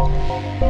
Música